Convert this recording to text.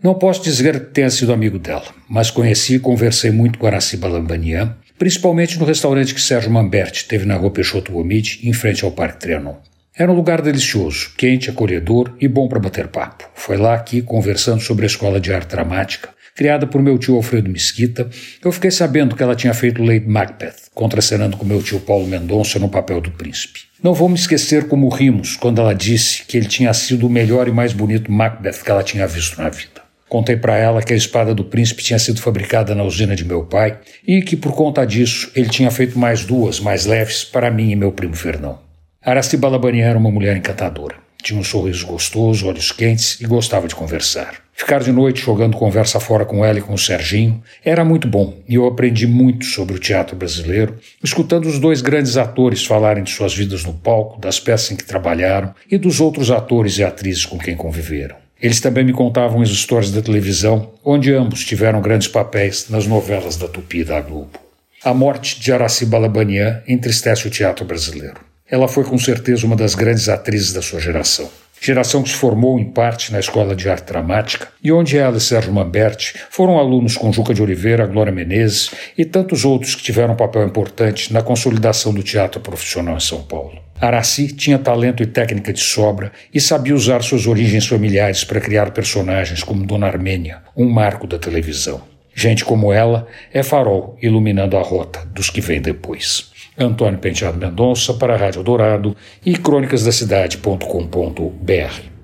Não posso dizer que tenha sido amigo dela, mas conheci e conversei muito com Araciba Lambanian, principalmente no restaurante que Sérgio Mamberti teve na rua Peixoto Gomide, em frente ao Parque Trianon. Era um lugar delicioso, quente, acolhedor e bom para bater papo. Foi lá que, conversando sobre a escola de arte dramática, criada por meu tio Alfredo Mesquita, eu fiquei sabendo que ela tinha feito Lady Macbeth, contracenando com meu tio Paulo Mendonça no papel do príncipe. Não vou me esquecer como rimos quando ela disse que ele tinha sido o melhor e mais bonito Macbeth que ela tinha visto na vida. Contei para ela que a espada do príncipe tinha sido fabricada na usina de meu pai e que, por conta disso, ele tinha feito mais duas, mais leves, para mim e meu primo Fernão. Labani era uma mulher encantadora. Tinha um sorriso gostoso, olhos quentes e gostava de conversar. Ficar de noite jogando conversa fora com ela e com o Serginho era muito bom e eu aprendi muito sobre o teatro brasileiro, escutando os dois grandes atores falarem de suas vidas no palco, das peças em que trabalharam e dos outros atores e atrizes com quem conviveram. Eles também me contavam as histórias da televisão, onde ambos tiveram grandes papéis nas novelas da Tupi e da Globo. A morte de Araciba Labanian entristece o teatro brasileiro. Ela foi com certeza uma das grandes atrizes da sua geração. Geração que se formou, em parte, na Escola de Arte Dramática, e onde ela e Sérgio Mamberti foram alunos com Juca de Oliveira, Glória Menezes e tantos outros que tiveram um papel importante na consolidação do teatro profissional em São Paulo. Araci tinha talento e técnica de sobra e sabia usar suas origens familiares para criar personagens como Dona Armênia, um marco da televisão. Gente como ela é farol iluminando a rota dos que vêm depois. Antônio Penteado Mendonça para a Rádio Dourado e crônicasdacidade.com.br.